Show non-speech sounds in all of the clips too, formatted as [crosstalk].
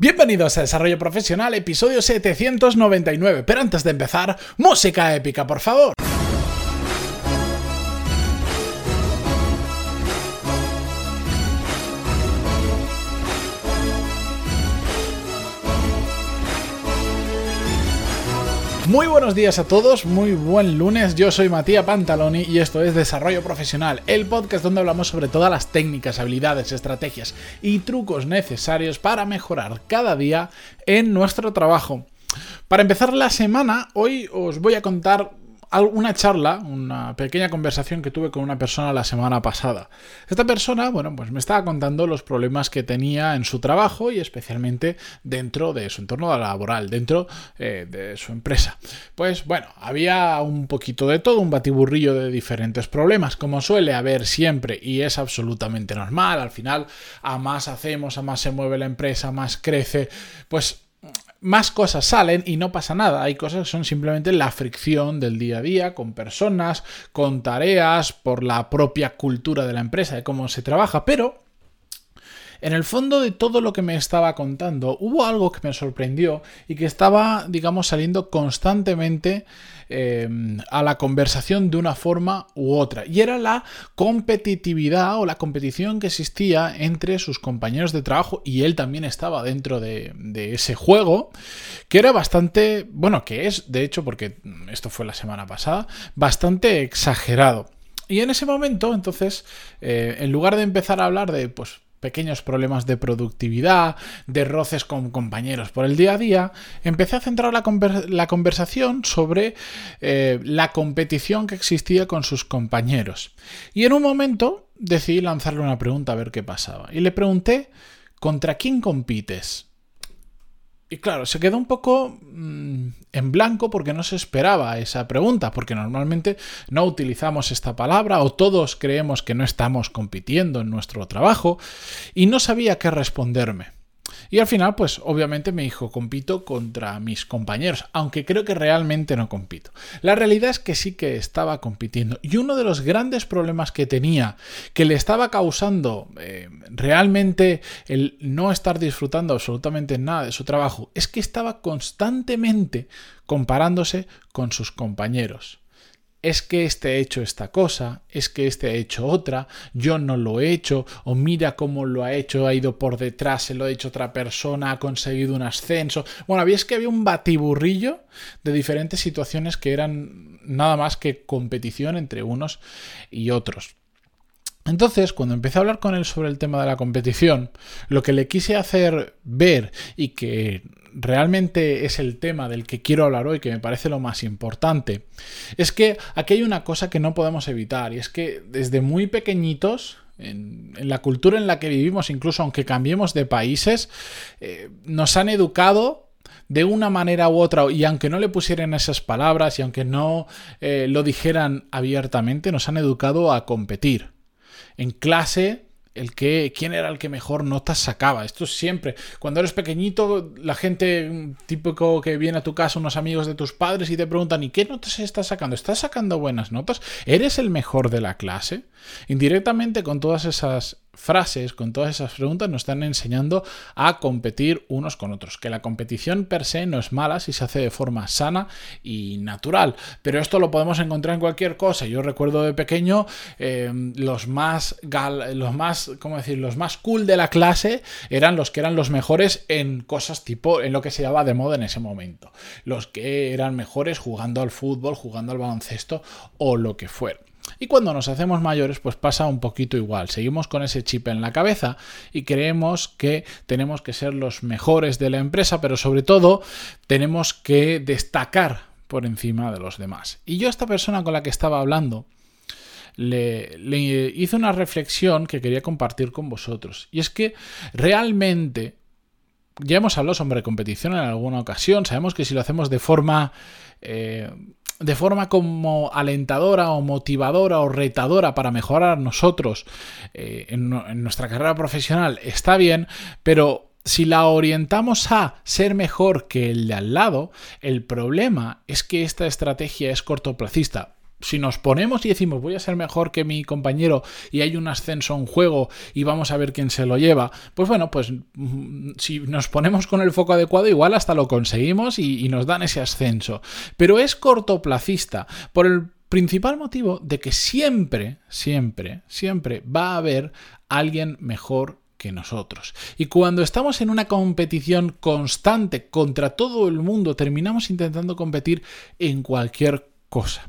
Bienvenidos a Desarrollo Profesional, episodio 799. Pero antes de empezar, música épica, por favor. Muy buenos días a todos, muy buen lunes, yo soy Matías Pantaloni y esto es Desarrollo Profesional, el podcast donde hablamos sobre todas las técnicas, habilidades, estrategias y trucos necesarios para mejorar cada día en nuestro trabajo. Para empezar la semana, hoy os voy a contar una charla, una pequeña conversación que tuve con una persona la semana pasada. Esta persona, bueno, pues me estaba contando los problemas que tenía en su trabajo y especialmente dentro de su entorno laboral, dentro eh, de su empresa. Pues bueno, había un poquito de todo, un batiburrillo de diferentes problemas, como suele haber siempre y es absolutamente normal. Al final, a más hacemos, a más se mueve la empresa, más crece, pues más cosas salen y no pasa nada. Hay cosas que son simplemente la fricción del día a día con personas, con tareas, por la propia cultura de la empresa, de cómo se trabaja, pero en el fondo de todo lo que me estaba contando, hubo algo que me sorprendió y que estaba, digamos, saliendo constantemente eh, a la conversación de una forma u otra. Y era la competitividad o la competición que existía entre sus compañeros de trabajo y él también estaba dentro de, de ese juego, que era bastante, bueno, que es, de hecho, porque esto fue la semana pasada, bastante exagerado. Y en ese momento, entonces, eh, en lugar de empezar a hablar de, pues, pequeños problemas de productividad, de roces con compañeros por el día a día, empecé a centrar la, conversación sobre eh, la competición que existía con sus compañeros. Y en un momento decidí lanzarle una pregunta a ver qué pasaba. Y le pregunté, ¿contra quién compites? Y claro, se quedó un poco mm, en blanco porque no se esperaba esa pregunta, porque normalmente no utilizamos esta palabra o todos creemos que no estamos compitiendo en nuestro trabajo y no sabía qué responderme. Y al final, pues obviamente me dijo, compito contra mis compañeros, aunque creo que realmente no compito. La realidad es que sí que estaba compitiendo. Y uno de los grandes problemas que tenía, que le estaba causando eh, realmente el no estar disfrutando absolutamente nada de su trabajo, es que estaba constantemente comparándose con sus compañeros es que este ha hecho esta cosa, es que este ha hecho otra, yo no lo he hecho, o mira cómo lo ha hecho, ha ido por detrás, se lo ha hecho otra persona, ha conseguido un ascenso. Bueno, había que había un batiburrillo de diferentes situaciones que eran nada más que competición entre unos y otros. Entonces, cuando empecé a hablar con él sobre el tema de la competición, lo que le quise hacer ver y que realmente es el tema del que quiero hablar hoy, que me parece lo más importante, es que aquí hay una cosa que no podemos evitar y es que desde muy pequeñitos, en, la cultura en la que vivimos, incluso aunque cambiemos de países, eh, nos han educado de una manera u otra, y aunque no le pusieran esas palabras y aunque no eh, lo dijeran abiertamente, nos han educado a competir en clase el que quién era el que mejor notas sacaba. Esto es siempre. Cuando eres pequeñito, la gente típico que viene a tu casa, unos amigos de tus padres y te preguntan, ¿y qué notas estás sacando? ¿Estás sacando buenas notas? ¿Eres el mejor de la clase? Indirectamente con todas esas frases, con todas esas preguntas, nos están enseñando a competir unos con otros. Que la competición per se no es mala si se hace de forma sana y natural. Pero esto lo podemos encontrar en cualquier cosa. Yo recuerdo de pequeño eh, los más los más, ¿cómo decir? Los más cool de la clase eran los que eran los mejores en cosas tipo, en lo que se llamaba de moda en ese momento. Los que eran mejores jugando al fútbol, jugando al baloncesto o lo que fuera. Y cuando nos hacemos mayores, pues pasa un poquito igual. Seguimos con ese chip en la cabeza y creemos que tenemos que ser los mejores de la empresa, pero sobre todo tenemos que destacar por encima de los demás. Y yo a esta persona con la que estaba hablando, le, le, hice una reflexión que quería compartir con vosotros. Y es que realmente, ya hemos hablado sobre competición en alguna ocasión, sabemos que si lo hacemos de forma eh, de forma como alentadora o motivadora o retadora para mejorar nosotros eh, en, nuestra carrera profesional está bien, pero si la orientamos a ser mejor que el de al lado, el problema es que esta estrategia es cortoplacista. Si nos ponemos y decimos voy a ser mejor que mi compañero y hay un ascenso en juego y vamos a ver quién se lo lleva, pues bueno, pues mm, si nos ponemos con el foco adecuado igual hasta lo conseguimos y, y nos dan ese ascenso. Pero es cortoplacista por el principal motivo de que siempre, siempre, siempre va a haber alguien mejor que nosotros. Y cuando estamos en una competición constante contra todo el mundo, terminamos intentando competir en cualquier cosa.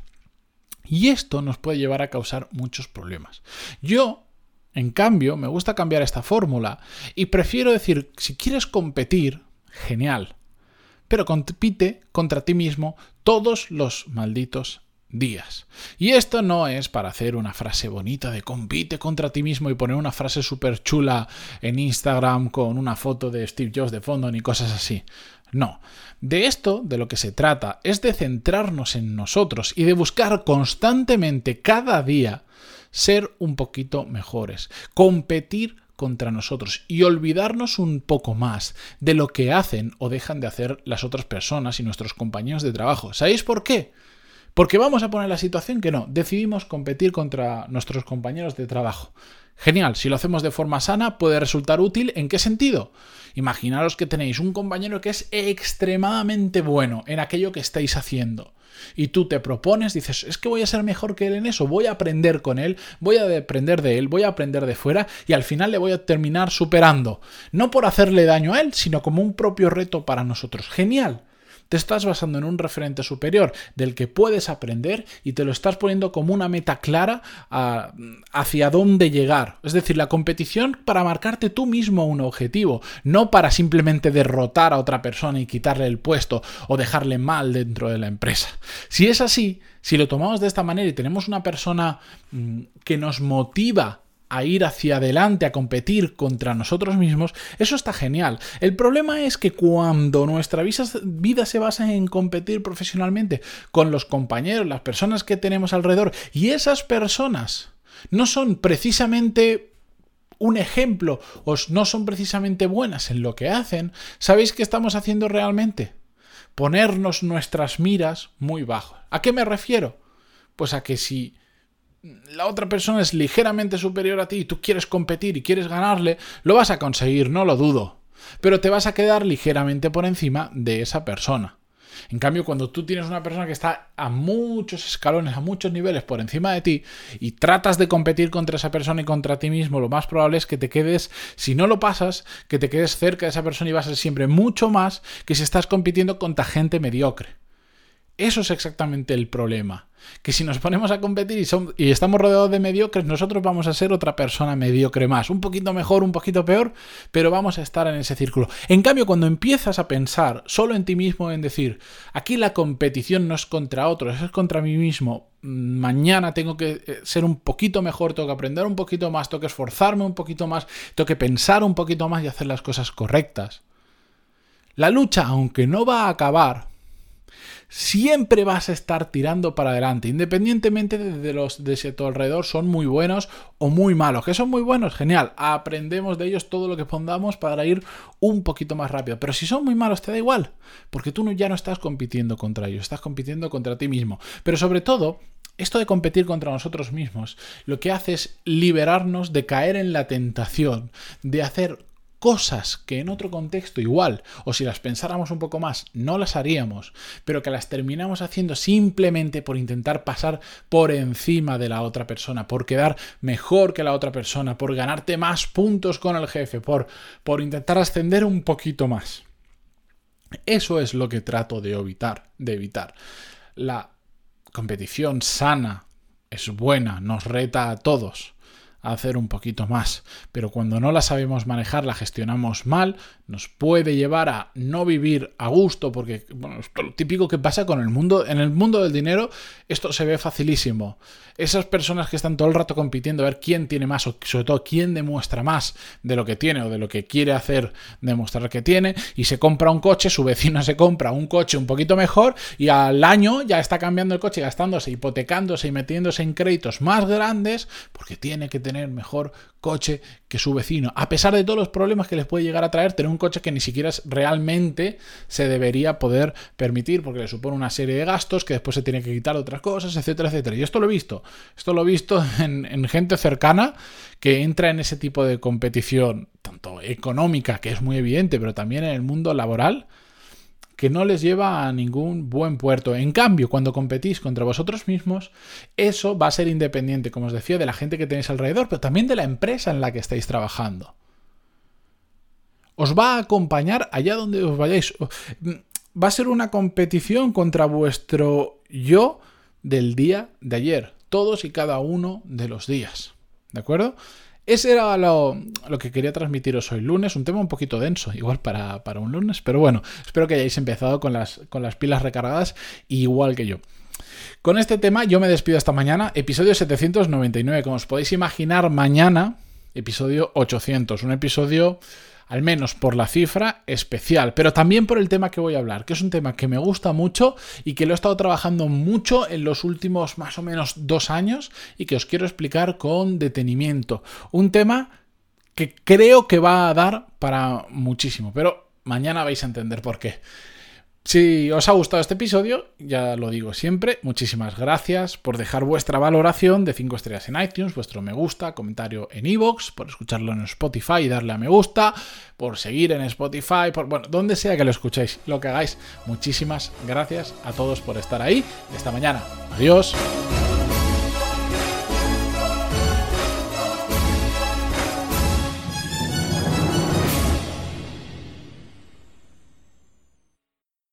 Y esto nos puede llevar a causar muchos problemas. Yo, en cambio, me gusta cambiar esta fórmula y prefiero decir, si quieres competir, genial, pero compite contra ti mismo todos los malditos días. Y esto no es para hacer una frase bonita de compite contra ti mismo y poner una frase súper chula en Instagram con una foto de Steve Jobs de fondo ni cosas así. No. De esto, de lo que se trata, es de centrarnos en nosotros y de buscar constantemente, cada día, ser un poquito mejores, competir contra nosotros y olvidarnos un poco más de lo que hacen o dejan de hacer las otras personas y nuestros compañeros de trabajo. ¿Sabéis por qué? Porque vamos a poner la situación que no, decidimos competir contra nuestros compañeros de trabajo. Genial, si lo hacemos de forma sana puede resultar útil. ¿En qué sentido? Imaginaros que tenéis un compañero que es extremadamente bueno en aquello que estáis haciendo. Y tú te propones, dices, es que voy a ser mejor que él en eso, voy a aprender con él, voy a aprender de él, voy a aprender de fuera y al final le voy a terminar superando. No por hacerle daño a él, sino como un propio reto para nosotros. Genial te estás basando en un referente superior del que puedes aprender y te lo estás poniendo como una meta clara hacia dónde llegar. Es decir, la competición para marcarte tú mismo un objetivo, no para simplemente derrotar a otra persona y quitarle el puesto o dejarle mal dentro de la empresa. Si es así, si lo tomamos de esta manera y tenemos una persona mm, que nos motiva a ir hacia adelante, a competir contra nosotros mismos, eso está genial. El problema es que cuando nuestra vida se basa en competir profesionalmente con los compañeros, las personas que tenemos alrededor, y esas personas no son precisamente un ejemplo o no son precisamente buenas en lo que hacen, ¿sabéis qué estamos haciendo realmente? Ponernos nuestras miras muy bajo. ¿A qué me refiero? Pues a que si la otra persona es ligeramente superior a ti y tú quieres competir y quieres ganarle, lo vas a conseguir, no lo dudo. Pero te vas a quedar ligeramente por encima de esa persona. En cambio, cuando tú tienes una persona que está a muchos escalones, a muchos niveles por encima de ti y tratas de competir contra esa persona y contra ti mismo, lo más probable es que te quedes, si no lo pasas, que te quedes cerca de esa persona y vas a ser siempre mucho más que si estás compitiendo contra gente mediocre. Eso es exactamente el problema. Que si nos ponemos a competir y, y, estamos rodeados de mediocres, nosotros vamos a ser otra persona mediocre más. Un poquito mejor, un poquito peor, pero vamos a estar en ese círculo. En cambio, cuando empiezas a pensar solo en ti mismo, en decir, aquí la competición no es contra otros, es contra mí mismo. Mañana tengo que eh, ser un poquito mejor, tengo que aprender un poquito más, tengo que esforzarme un poquito más, tengo que pensar un poquito más y hacer las cosas correctas. La lucha, aunque no va a acabar, siempre vas a estar tirando para adelante, independientemente de los de si tu alrededor son muy buenos o muy malos. Que son muy buenos, genial, aprendemos de ellos todo lo que pongamos para ir un poquito más rápido. Pero si son muy malos, te da igual, porque tú ya no estás compitiendo contra ellos, estás compitiendo contra ti mismo. Pero sobre todo, esto de competir contra nosotros mismos lo que hace es liberarnos de caer en la tentación de hacer cosas que en otro contexto igual, o si las pensáramos un poco más, no las haríamos, pero que las terminamos haciendo simplemente por intentar pasar por encima de la otra persona, por quedar mejor que la otra persona, por ganarte más puntos con el jefe, por, por intentar ascender un poquito más. Eso es lo que trato de evitar, de evitar. La competición sana es buena, nos reta a todos hacer un poquito más. Pero cuando no la sabemos manejar, la gestionamos mal, nos puede llevar a no vivir a gusto, porque bueno, es lo típico que pasa con el mundo. En el mundo del dinero, esto se ve facilísimo. Esas personas que están todo el rato compitiendo a ver quién tiene más, o sobre todo quién demuestra más de lo que tiene o de lo que quiere hacer demostrar que tiene, y se compra un coche, su vecino se compra un coche un poquito mejor, y al año ya está cambiando el coche, gastándose, hipotecándose y metiéndose en créditos más grandes, porque tiene que tener tener mejor coche que su vecino, a pesar de todos los problemas que les puede llegar a traer tener un coche que ni siquiera realmente se debería poder permitir, porque le supone una serie de gastos que después se tiene que quitar otras cosas, etcétera, etcétera. Y esto lo he visto, esto lo he visto [laughs] en, en gente cercana que entra en ese tipo de competición, tanto económica, que es muy evidente, pero también en el mundo laboral que no les lleva a ningún buen puerto. En cambio, cuando competís contra vosotros mismos, eso va a ser independiente, como os decía, de la gente que tenéis alrededor, pero también de la empresa en la que estáis trabajando. Os va a acompañar allá donde os vayáis. Va a ser una competición contra vuestro yo del día de ayer, todos y cada uno de los días. ¿De acuerdo? Ese era lo, que quería transmitiros hoy lunes, un tema un poquito denso, igual para, un lunes, pero bueno, espero que hayáis empezado con las, con las pilas recargadas, igual que yo. Con este tema yo me despido esta mañana, episodio 799, como os podéis imaginar, mañana, episodio 800, un episodio al menos por la cifra, especial, pero también por el tema que voy a hablar, que es un tema que me gusta mucho y que lo he estado trabajando mucho en los últimos más o menos dos años y que os quiero explicar con detenimiento. Un tema que creo que va a dar para muchísimo, pero mañana vais a entender por qué. Si os ha gustado este episodio, ya lo digo siempre, muchísimas gracias por dejar vuestra valoración de 5 estrellas en iTunes, vuestro me gusta, comentario en iVoox, por escucharlo en Spotify y darle a me gusta, por seguir en Spotify, por bueno, donde sea que lo escuchéis, lo que hagáis. Muchísimas gracias a todos por estar ahí esta mañana. Adiós.